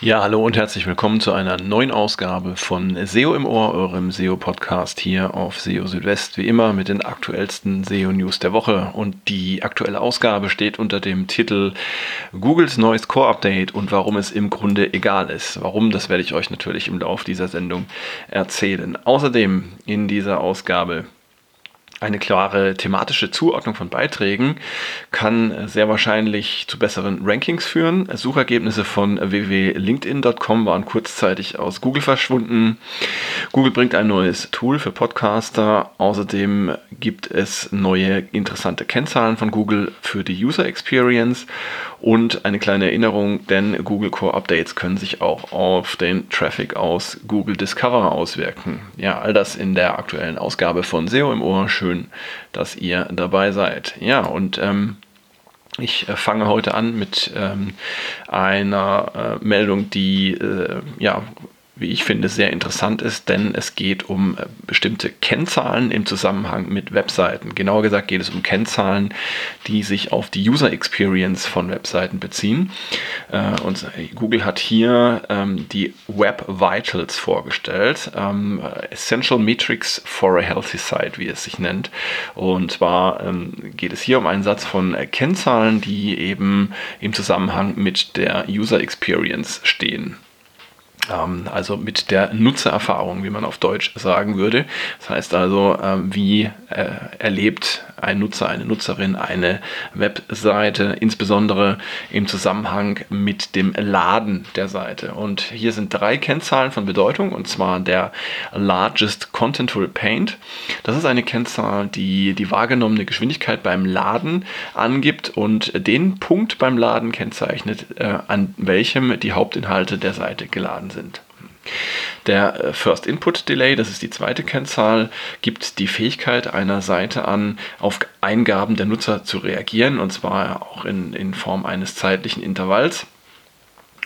Ja, hallo und herzlich willkommen zu einer neuen Ausgabe von SEO im Ohr, eurem SEO-Podcast hier auf SEO Südwest, wie immer mit den aktuellsten SEO-News der Woche. Und die aktuelle Ausgabe steht unter dem Titel Googles neues Core-Update und warum es im Grunde egal ist. Warum, das werde ich euch natürlich im Laufe dieser Sendung erzählen. Außerdem in dieser Ausgabe eine klare thematische Zuordnung von Beiträgen kann sehr wahrscheinlich zu besseren Rankings führen. Suchergebnisse von www.linkedin.com waren kurzzeitig aus Google verschwunden. Google bringt ein neues Tool für Podcaster. Außerdem gibt es neue interessante Kennzahlen von Google für die User Experience und eine kleine Erinnerung, denn Google Core Updates können sich auch auf den Traffic aus Google Discover auswirken. Ja, all das in der aktuellen Ausgabe von SEO im Ohr. Schön, dass ihr dabei seid. Ja, und ähm, ich äh, fange heute an mit ähm, einer äh, Meldung, die äh, ja wie ich finde, sehr interessant ist, denn es geht um äh, bestimmte Kennzahlen im Zusammenhang mit Webseiten. Genauer gesagt geht es um Kennzahlen, die sich auf die User Experience von Webseiten beziehen. Äh, und Google hat hier ähm, die Web Vitals vorgestellt, ähm, Essential Metrics for a Healthy Site, wie es sich nennt. Und zwar ähm, geht es hier um einen Satz von Kennzahlen, die eben im Zusammenhang mit der User Experience stehen. Ähm, also mit der Nutzererfahrung, wie man auf Deutsch sagen würde. Das heißt also, ähm, wie äh, erlebt ein Nutzer, eine Nutzerin eine Webseite, insbesondere im Zusammenhang mit dem Laden der Seite. Und hier sind drei Kennzahlen von Bedeutung, und zwar der Largest Contentful Paint. Das ist eine Kennzahl, die die wahrgenommene Geschwindigkeit beim Laden angibt und den Punkt beim Laden kennzeichnet, äh, an welchem die Hauptinhalte der Seite geladen sind. Der äh, First Input Delay, das ist die zweite Kennzahl, gibt die Fähigkeit einer Seite an, auf Eingaben der Nutzer zu reagieren, und zwar auch in, in Form eines zeitlichen Intervalls.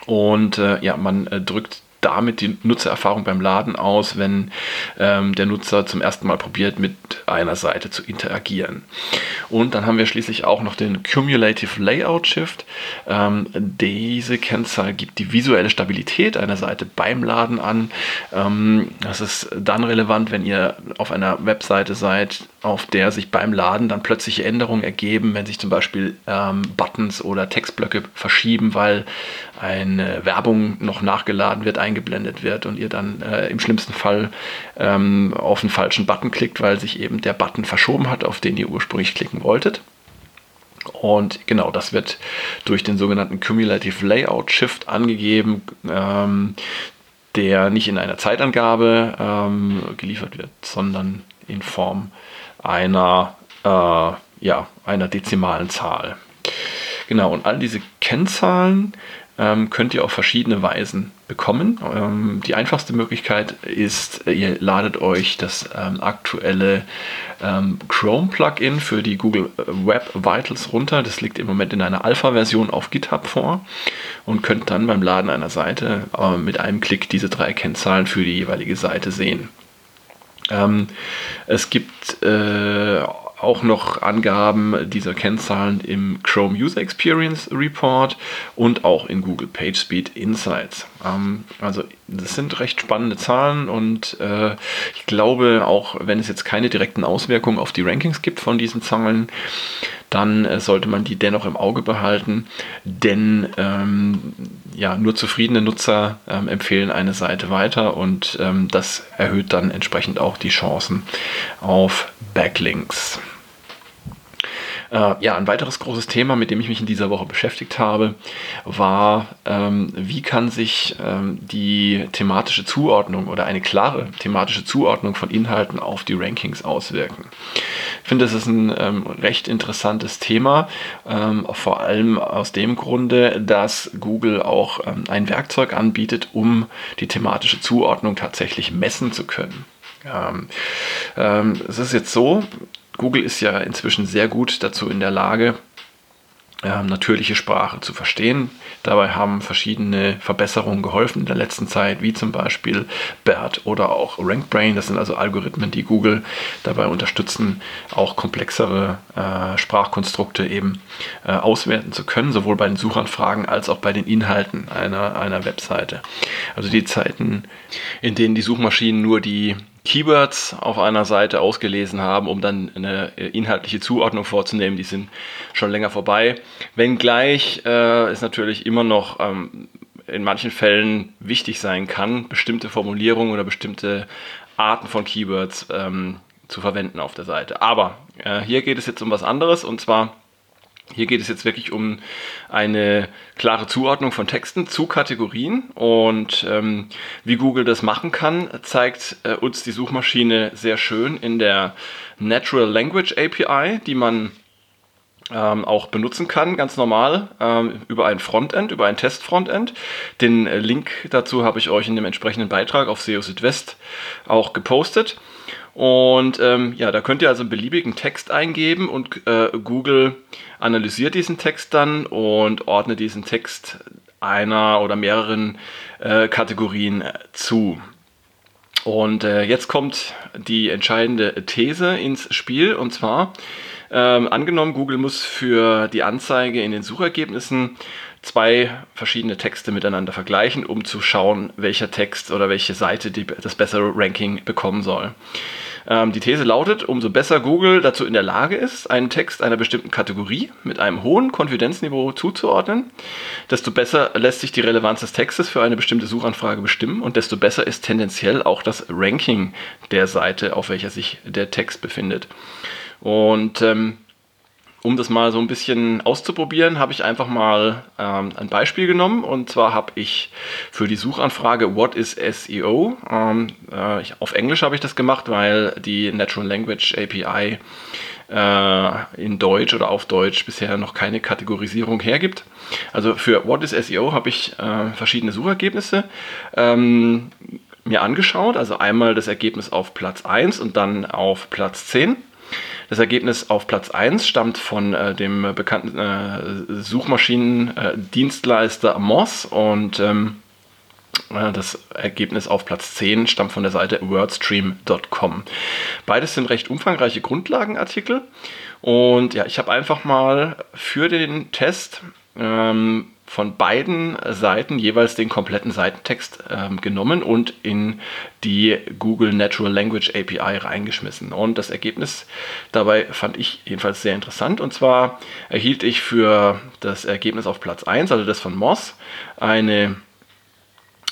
Und äh, ja, man äh, drückt damit die Nutzererfahrung beim Laden aus, wenn ähm, der Nutzer zum ersten Mal probiert, mit einer Seite zu interagieren. Und dann haben wir schließlich auch noch den Cumulative Layout Shift. Ähm, diese Kennzahl gibt die visuelle Stabilität einer Seite beim Laden an. Ähm, das ist dann relevant, wenn ihr auf einer Webseite seid, auf der sich beim Laden dann plötzliche Änderungen ergeben, wenn sich zum Beispiel ähm, Buttons oder Textblöcke verschieben, weil eine Werbung noch nachgeladen wird, eingeblendet wird und ihr dann äh, im schlimmsten Fall ähm, auf den falschen Button klickt, weil sich eben der Button verschoben hat, auf den ihr ursprünglich klicken wolltet. Und genau, das wird durch den sogenannten Cumulative Layout Shift angegeben, ähm, der nicht in einer Zeitangabe ähm, geliefert wird, sondern in Form einer, äh, ja, einer dezimalen Zahl. Genau, und all diese Kennzahlen ähm, könnt ihr auf verschiedene Weisen bekommen. Ähm, die einfachste Möglichkeit ist, ihr ladet euch das ähm, aktuelle ähm, Chrome-Plugin für die Google Web Vitals runter. Das liegt im Moment in einer Alpha-Version auf GitHub vor und könnt dann beim Laden einer Seite äh, mit einem Klick diese drei Kennzahlen für die jeweilige Seite sehen. Ähm, es gibt äh, auch noch Angaben dieser Kennzahlen im Chrome User Experience Report und auch in Google PageSpeed Insights. Ähm, also das sind recht spannende Zahlen und äh, ich glaube, auch wenn es jetzt keine direkten Auswirkungen auf die Rankings gibt von diesen Zahlen, dann äh, sollte man die dennoch im Auge behalten, denn ähm, ja, nur zufriedene Nutzer ähm, empfehlen eine Seite weiter und ähm, das erhöht dann entsprechend auch die Chancen auf Backlinks. Äh, ja, ein weiteres großes Thema, mit dem ich mich in dieser Woche beschäftigt habe, war, ähm, wie kann sich ähm, die thematische Zuordnung oder eine klare thematische Zuordnung von Inhalten auf die Rankings auswirken. Ich finde, das ist ein ähm, recht interessantes Thema, ähm, vor allem aus dem Grunde, dass Google auch ähm, ein Werkzeug anbietet, um die thematische Zuordnung tatsächlich messen zu können. Ähm, es ist jetzt so, Google ist ja inzwischen sehr gut dazu in der Lage, äh, natürliche Sprache zu verstehen. Dabei haben verschiedene Verbesserungen geholfen in der letzten Zeit, wie zum Beispiel BERT oder auch RankBrain. Das sind also Algorithmen, die Google dabei unterstützen, auch komplexere äh, Sprachkonstrukte eben äh, auswerten zu können, sowohl bei den Suchanfragen als auch bei den Inhalten einer, einer Webseite. Also die Zeiten, in denen die Suchmaschinen nur die Keywords auf einer Seite ausgelesen haben, um dann eine äh, inhaltliche Zuordnung vorzunehmen, die sind schon länger vorbei. Wenngleich äh, es natürlich immer noch ähm, in manchen Fällen wichtig sein kann, bestimmte Formulierungen oder bestimmte Arten von Keywords ähm, zu verwenden auf der Seite. Aber äh, hier geht es jetzt um was anderes und zwar hier geht es jetzt wirklich um eine klare Zuordnung von Texten zu Kategorien und ähm, wie Google das machen kann, zeigt äh, uns die Suchmaschine sehr schön in der Natural Language API, die man ähm, auch benutzen kann, ganz normal, ähm, über ein Frontend, über ein Test-Frontend. Den äh, Link dazu habe ich euch in dem entsprechenden Beitrag auf SEO Südwest auch gepostet. Und ähm, ja, da könnt ihr also einen beliebigen Text eingeben und äh, Google analysiert diesen Text dann und ordnet diesen Text einer oder mehreren äh, Kategorien äh, zu. Und äh, jetzt kommt die entscheidende These ins Spiel und zwar ähm, angenommen, Google muss für die Anzeige in den Suchergebnissen zwei verschiedene Texte miteinander vergleichen, um zu schauen, welcher Text oder welche Seite die, das bessere Ranking bekommen soll. Ähm, die These lautet, umso besser Google dazu in der Lage ist, einen Text einer bestimmten Kategorie mit einem hohen Konfidenzniveau zuzuordnen, desto besser lässt sich die Relevanz des Textes für eine bestimmte Suchanfrage bestimmen und desto besser ist tendenziell auch das Ranking der Seite, auf welcher sich der Text befindet. Und ähm, um das mal so ein bisschen auszuprobieren, habe ich einfach mal ähm, ein Beispiel genommen. Und zwar habe ich für die Suchanfrage What is SEO? Ähm, äh, ich, auf Englisch habe ich das gemacht, weil die Natural Language API äh, in Deutsch oder auf Deutsch bisher noch keine Kategorisierung hergibt. Also für What is SEO habe ich äh, verschiedene Suchergebnisse ähm, mir angeschaut. Also einmal das Ergebnis auf Platz 1 und dann auf Platz 10 das Ergebnis auf Platz 1 stammt von äh, dem bekannten äh, Suchmaschinendienstleister Moz und ähm, äh, das Ergebnis auf Platz 10 stammt von der Seite wordstream.com. Beides sind recht umfangreiche Grundlagenartikel und ja, ich habe einfach mal für den Test ähm, von beiden Seiten jeweils den kompletten Seitentext ähm, genommen und in die Google Natural Language API reingeschmissen. Und das Ergebnis dabei fand ich jedenfalls sehr interessant. Und zwar erhielt ich für das Ergebnis auf Platz 1, also das von Moss, eine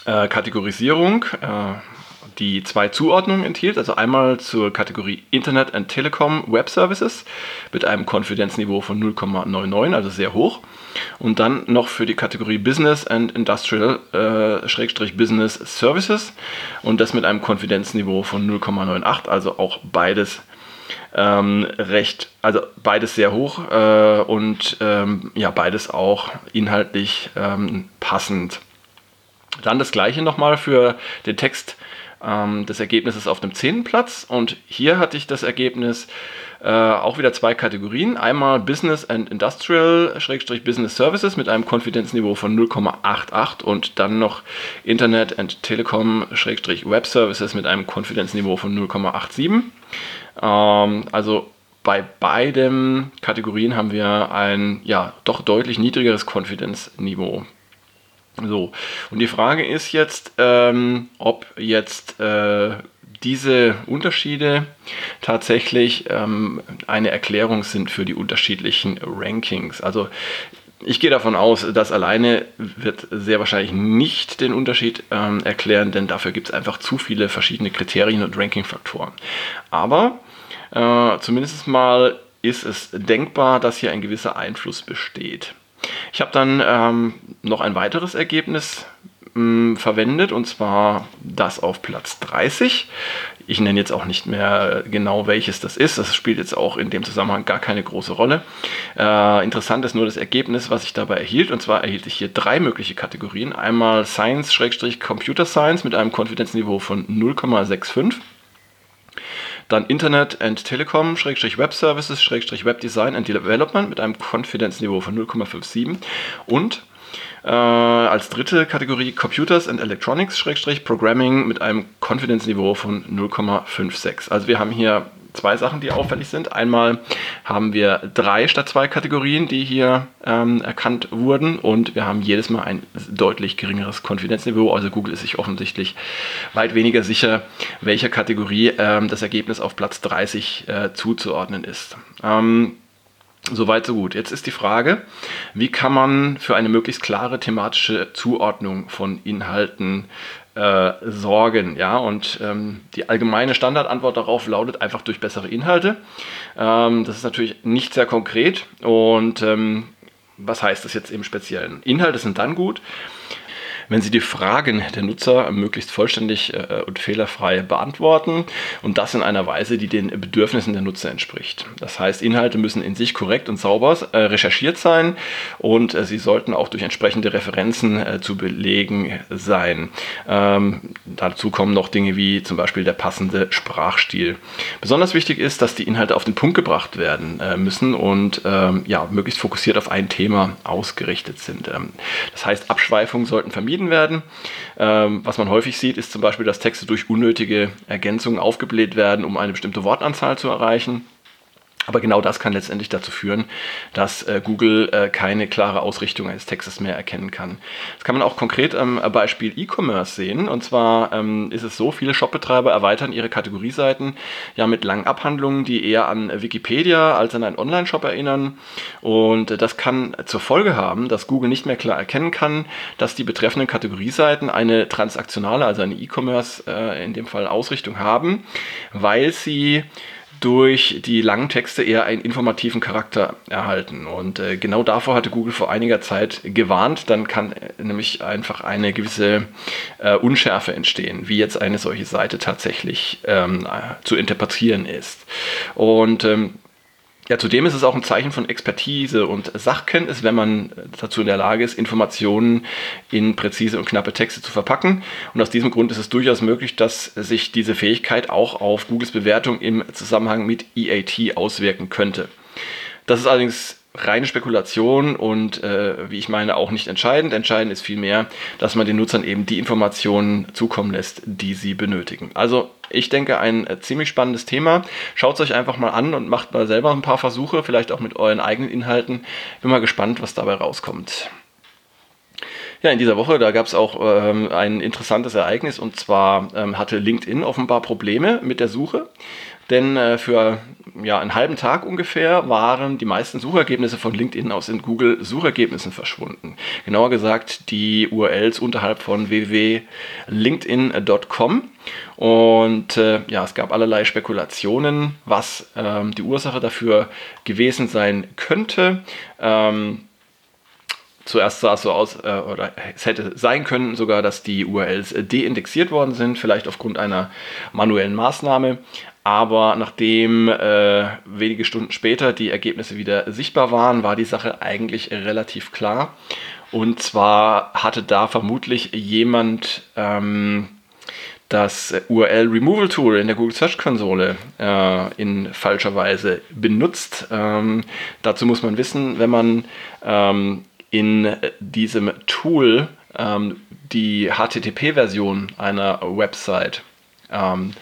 äh, Kategorisierung. Äh, die zwei Zuordnungen enthielt, also einmal zur Kategorie Internet and Telecom Web Services mit einem Konfidenzniveau von 0,99, also sehr hoch. Und dann noch für die Kategorie Business and Industrial äh, Schrägstrich Business Services und das mit einem Konfidenzniveau von 0,98, also auch beides ähm, recht, also beides sehr hoch äh, und ähm, ja, beides auch inhaltlich ähm, passend. Dann das gleiche nochmal für den Text ähm, des Ergebnisses auf dem 10. Platz. Und hier hatte ich das Ergebnis äh, auch wieder zwei Kategorien. Einmal Business and Industrial Schrägstrich Business Services mit einem Konfidenzniveau von 0,88 und dann noch Internet and Telekom Schrägstrich Web Services mit einem Konfidenzniveau von 0,87. Ähm, also bei beiden Kategorien haben wir ein ja doch deutlich niedrigeres Konfidenzniveau. So, und die Frage ist jetzt, ähm, ob jetzt äh, diese Unterschiede tatsächlich ähm, eine Erklärung sind für die unterschiedlichen Rankings. Also ich gehe davon aus, dass alleine wird sehr wahrscheinlich nicht den Unterschied ähm, erklären, denn dafür gibt es einfach zu viele verschiedene Kriterien und Rankingfaktoren. Aber äh, zumindest mal ist es denkbar, dass hier ein gewisser Einfluss besteht. Ich habe dann ähm, noch ein weiteres Ergebnis mh, hm, verwendet und zwar das auf Platz 30. Ich nenne jetzt auch nicht mehr genau welches das ist. Das spielt jetzt auch in dem Zusammenhang gar keine große Rolle. Äh, interessant ist nur das Ergebnis, was ich dabei erhielt. Und zwar erhielt ich hier drei mögliche Kategorien. Einmal Science-Computer Science mit einem Konfidenzniveau von 0,65 Dann Internet and Telekom, Schrägstrich Web Services, Schrägstrich Web Design and Development mit einem Konfidenzniveau von 0,57 und äh, als dritte Kategorie Computers and Electronics, Schrägstrich Programming mit einem Confidence-Niveau von 0,56. Also wir haben hier zwei Sachen, die auffällig sind. Einmal haben wir drei statt zwei Kategorien, die hier ähm, erkannt wurden und wir haben jedes Mal ein deutlich geringeres Konfidenzniveau. Also Google ist sich offensichtlich weit weniger sicher, welcher Kategorie ähm, das Ergebnis auf Platz 30 äh, zuzuordnen ist. Ähm, Soweit, so gut. Jetzt ist die Frage, wie kann man für eine möglichst klare thematische Zuordnung von Inhalten äh, sorgen? Ja, und ähm, die allgemeine Standardantwort darauf lautet einfach durch bessere Inhalte. Ähm, das ist natürlich nicht sehr konkret und ähm, was heißt das jetzt im Speziellen? Inhalte sind dann gut, wenn Sie die Fragen der Nutzer möglichst vollständig äh, und fehlerfrei beantworten und das in einer Weise, die den Bedürfnissen der Nutzer entspricht. Das heißt, Inhalte müssen in sich korrekt und sauber äh, recherchiert sein und äh, sie sollten auch durch entsprechende Referenzen zu belegen sein. Ähm, dazu kommen noch Dinge wie zum Beispiel der passende Sprachstil. Besonders wichtig ist, dass die Inhalte auf den Punkt gebracht werden müssen und ähm, ja, möglichst fokussiert auf ein Thema ausgerichtet sind. Ähm, das heißt, Abschweifungen sollten vermieden vermieden werden. Ähm, was man häufig sieht, ist zum Beispiel, dass Texte durch unnötige Ergänzungen aufgebläht werden, um eine bestimmte Wortanzahl zu erreichen. Aber genau das kann letztendlich dazu führen, dass äh, Google äh, keine klare Ausrichtung eines Textes mehr erkennen kann. Das kann man auch konkret am äh, Beispiel E-Commerce sehen. Und zwar ähm, ist es so, viele Shopbetreiber erweitern ihre Kategorieseiten ja mit langen Abhandlungen, die eher an Wikipedia als an einen Online-Shop erinnern. Und äh, das kann zur Folge haben, dass Google nicht mehr klar erkennen kann, dass die betreffenden Kategorieseiten eine transaktionale, also eine E-Commerce äh, in dem Fall Ausrichtung haben, weil sie durch die langen Texte eher einen informativen Charakter erhalten. Und äh, genau davor hatte Google vor einiger Zeit gewarnt. Dann kann äh, nämlich einfach eine gewisse äh, Unschärfe entstehen, wie jetzt eine solche Seite tatsächlich ähm, zu interpretieren ist. Und ähm, ja, zudem ist es auch ein Zeichen von Expertise und Sachkenntnis, wenn man dazu in der Lage ist, Informationen in präzise und knappe Texte zu verpacken. Und aus diesem Grund ist es durchaus möglich, dass sich diese Fähigkeit auch auf Googles Bewertung im Zusammenhang mit EAT auswirken könnte. Das ist allerdings reine Spekulation und äh, wie ich meine auch nicht entscheidend. Entscheidend ist vielmehr, dass man den Nutzern eben die Informationen zukommen lässt, die sie benötigen. Also ich denke, ein äh, ziemlich spannendes Thema. Schaut es euch einfach mal an und macht mal selber ein paar Versuche, vielleicht auch mit euren eigenen Inhalten. Bin mal gespannt, was dabei rauskommt. Ja, in dieser Woche, da gab es auch ähm, ein interessantes Ereignis und zwar ähm, hatte LinkedIn offenbar Probleme mit der Suche. Denn äh, für ja, einen halben Tag ungefähr waren die meisten Suchergebnisse von LinkedIn aus in Google Suchergebnissen verschwunden. Genauer gesagt die URLs unterhalb von www.linkedin.com. Und äh, ja, es gab allerlei Spekulationen, was ähm, die Ursache dafür gewesen sein könnte. Ähm, Zuerst sah es so aus, äh, oder es hätte sein können sogar, dass die URLs deindexiert worden sind, vielleicht aufgrund einer manuellen Maßnahme. Aber nachdem äh, wenige Stunden später die Ergebnisse wieder sichtbar waren, war die Sache eigentlich relativ klar. Und zwar hatte da vermutlich jemand ähm, das URL Removal Tool in der Google Search Konsole äh, in falscher Weise benutzt. Ähm, dazu muss man wissen, wenn man ähm, in diesem Tool ähm, die HTTP-Version einer Website ähm,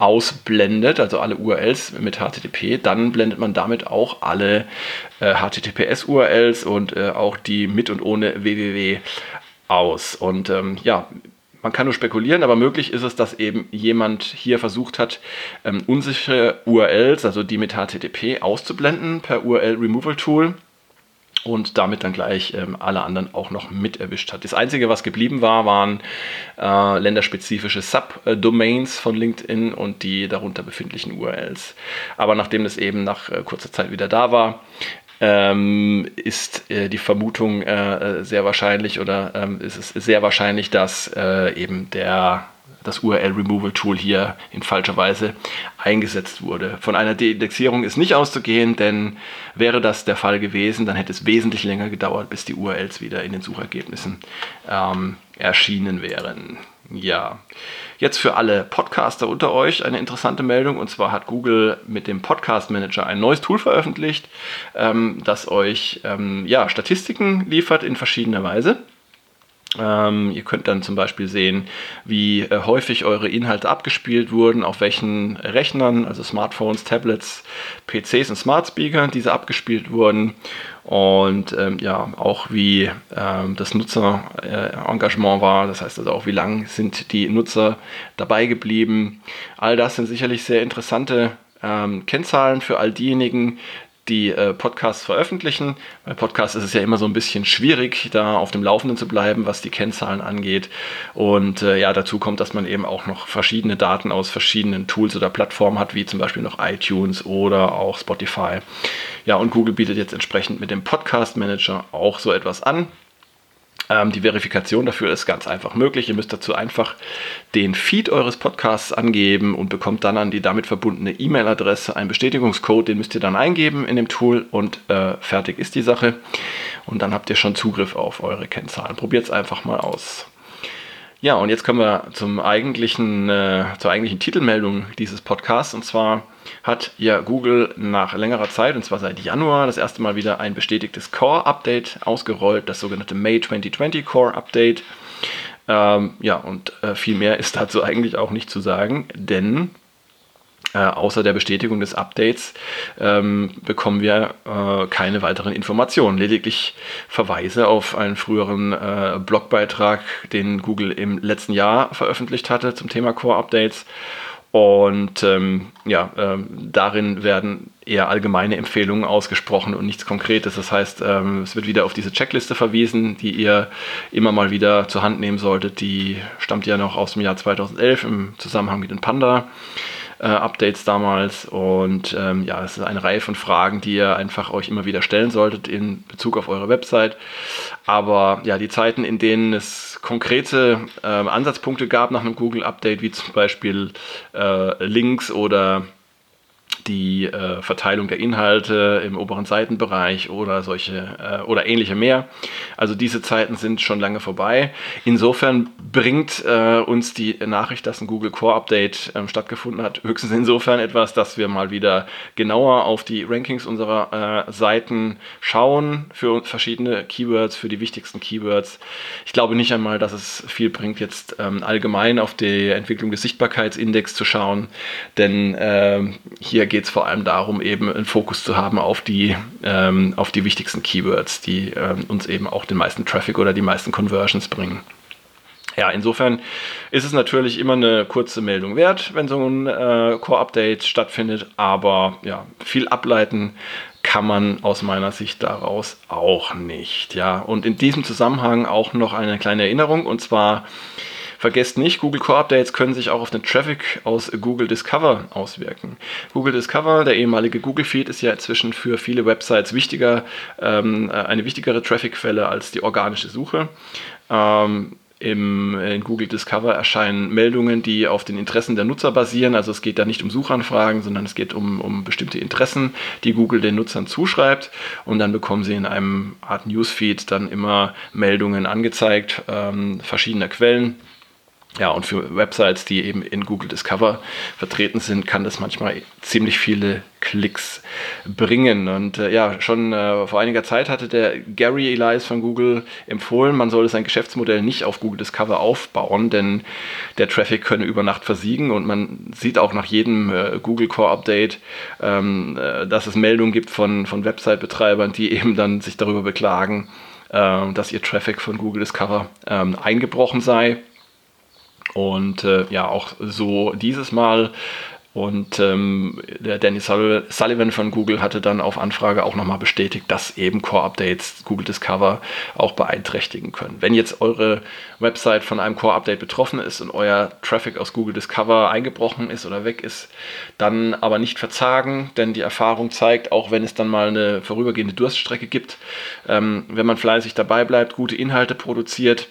ausblendet, also alle URLs mit HTTP, dann blendet man damit auch alle äh, HTTPS-URLs und äh, auch die mit und ohne www aus. Und ähm, ja, man kann nur spekulieren, aber möglich ist es, dass eben jemand hier versucht hat, ähm, unsichere URLs, also die mit HTTP, auszublenden per URL Removal Tool und damit dann gleich ähm, alle anderen auch noch mit erwischt hat. Das Einzige, was geblieben war, waren äh, länderspezifische Subdomains von LinkedIn und die darunter befindlichen URLs. Aber nachdem das eben nach äh, kurzer Zeit wieder da war, ähm, ist äh, die Vermutung äh, sehr wahrscheinlich oder ähm, ist es sehr wahrscheinlich, dass äh, eben der das URL-Removal-Tool hier in falscher Weise eingesetzt wurde. Von einer Deindexierung ist nicht auszugehen, denn wäre das der Fall gewesen, dann hätte es wesentlich länger gedauert, bis die URLs wieder in den Suchergebnissen ähm, erschienen wären. Ja, jetzt für alle Podcaster unter euch eine interessante Meldung. Und zwar hat Google mit dem Podcast Manager ein neues Tool veröffentlicht, ähm, das euch ähm, ja, Statistiken liefert in verschiedener Weise. Ähm, ihr könnt dann zum Beispiel sehen, wie äh, häufig eure Inhalte abgespielt wurden, auf welchen Rechnern, also Smartphones, Tablets, PCs und Smart Speaker, diese abgespielt wurden. Und ähm, ja, auch wie ähm, das Nutzerengagement war, das heißt also auch, wie lang sind die Nutzer dabei geblieben. All das sind sicherlich sehr interessante ähm, Kennzahlen für all diejenigen, die äh, Podcasts veröffentlichen. Bei Podcasts ist es ja immer so ein bisschen schwierig, da auf dem Laufenden zu bleiben, was die Kennzahlen angeht. Und äh, ja, dazu kommt, dass man eben auch noch verschiedene Daten aus verschiedenen Tools oder Plattformen hat, wie zum Beispiel noch iTunes oder auch Spotify. Ja, und Google bietet jetzt entsprechend mit dem Podcast Manager auch so etwas an. Ähm, die Verifikation dafür ist ganz einfach möglich. Ihr müsst dazu einfach den Feed eures Podcasts angeben und bekommt dann an die damit verbundene E-Mail-Adresse einen Bestätigungscode. Den müsst ihr dann eingeben in dem Tool und äh, fertig ist die Sache. Und dann habt ihr schon Zugriff auf eure Kennzahlen. Probiert es einfach mal aus. Ja, und jetzt kommen wir zum eigentlichen, äh, zur eigentlichen Titelmeldung dieses Podcasts. Und zwar hat ja Google nach längerer Zeit, und zwar seit Januar, das erste Mal wieder ein bestätigtes Core-Update ausgerollt, das sogenannte May 2020 Core-Update. Ähm, ja, und äh, viel mehr ist dazu eigentlich auch nicht zu sagen, denn äh, außer der Bestätigung des Updates ähm, bekommen wir äh, keine weiteren Informationen. Lediglich Verweise auf einen früheren äh, Blogbeitrag, den Google im letzten Jahr veröffentlicht hatte zum Thema Core Updates. Und ähm, ja, ähm, darin werden eher allgemeine Empfehlungen ausgesprochen und nichts Konkretes. Das heißt, ähm, es wird wieder auf diese Checkliste verwiesen, die ihr immer mal wieder zur Hand nehmen solltet. Die stammt ja noch aus dem Jahr 2011 im Zusammenhang mit den Panda äh, Updates damals. Und ähm, ja, es ist eine Reihe von Fragen, die ihr einfach euch immer wieder stellen solltet in Bezug auf eure Website. Aber ja, die Zeiten, in denen es konkrete äh, Ansatzpunkte gab nach einem Google-Update, wie zum Beispiel äh, Links oder die äh, Verteilung der Inhalte im oberen Seitenbereich oder solche äh, oder ähnliche mehr. Also diese Zeiten sind schon lange vorbei. Insofern bringt äh, uns die Nachricht, dass ein Google Core Update ähm, stattgefunden hat, höchstens insofern etwas, dass wir mal wieder genauer auf die Rankings unserer äh, Seiten schauen für verschiedene Keywords, für die wichtigsten Keywords. Ich glaube nicht einmal, dass es viel bringt, jetzt ähm, allgemein auf die Entwicklung des Sichtbarkeitsindex zu schauen, denn ähm, hier geht es vor allem darum, eben einen Fokus zu haben auf die, ähm, auf die wichtigsten Keywords, die ähm, uns eben auch den meisten Traffic oder die meisten Conversions bringen. Ja, insofern ist es natürlich immer eine kurze Meldung wert, wenn so ein äh, Core-Update stattfindet, aber ja, viel ableiten kann man aus meiner Sicht daraus auch nicht. Ja, und in diesem Zusammenhang auch noch eine kleine Erinnerung und zwar Vergesst nicht, Google Core Updates können sich auch auf den Traffic aus Google Discover auswirken. Google Discover, der ehemalige Google Feed, ist ja inzwischen für viele Websites wichtiger, ähm, äh, eine wichtigere Traffic-Quelle als die organische Suche. Ähm, im, in Google Discover erscheinen Meldungen, die auf den Interessen der Nutzer basieren. Also es geht da nicht um Suchanfragen, sondern es geht um, um bestimmte Interessen, die Google den Nutzern zuschreibt. Und dann bekommen sie in einem Art Newsfeed dann immer Meldungen angezeigt, ähm, verschiedener Quellen ja, und für Websites, die eben in Google Discover vertreten sind, kann das manchmal ziemlich viele Klicks bringen. Und äh, ja, schon äh, vor einiger Zeit hatte der Gary Elias von Google empfohlen, man solle sein Geschäftsmodell nicht auf Google Discover aufbauen, denn der Traffic könne über Nacht versiegen und man sieht auch nach jedem äh, Google Core Update, ähm, äh, dass es Meldungen gibt von, von Website-Betreibern, die eben dann sich darüber beklagen, äh, dass ihr Traffic von Google Discover ähm, eingebrochen sei. Und äh, ja, auch so dieses Mal. Und ähm, der Danny Sullivan von Google hatte dann auf Anfrage auch nochmal bestätigt, dass eben Core-Updates Google Discover auch beeinträchtigen können. Wenn jetzt eure Website von einem Core-Update betroffen ist und euer Traffic aus Google Discover eingebrochen ist oder weg ist, dann aber nicht verzagen, denn die Erfahrung zeigt, auch wenn es dann mal eine vorübergehende Durststrecke gibt, ähm, wenn man fleißig dabei bleibt, gute Inhalte produziert,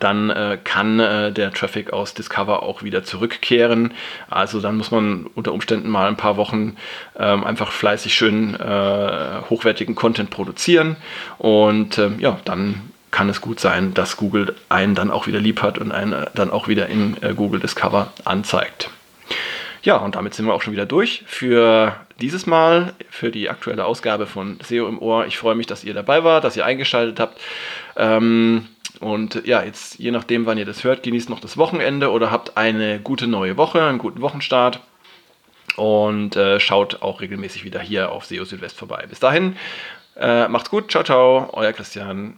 dann äh, kann äh, der Traffic aus Discover auch wieder zurückkehren. Also dann muss man unter Umständen mal ein paar Wochen ähm, einfach fleißig schön äh, hochwertigen Content produzieren und ähm, ja, dann kann es gut sein, dass Google einen dann auch wieder lieb hat und einen dann auch wieder in äh, Google Discover anzeigt. Ja, und damit sind wir auch schon wieder durch für dieses Mal, für die aktuelle Ausgabe von SEO im Ohr. Ich freue mich, dass ihr dabei wart, dass ihr eingeschaltet habt. Ähm, und ja, jetzt je nachdem, wann ihr das hört, genießt noch das Wochenende oder habt eine gute neue Woche, einen guten Wochenstart. Und äh, schaut auch regelmäßig wieder hier auf SEO Südwest vorbei. Bis dahin, äh, macht's gut, ciao, ciao, euer Christian.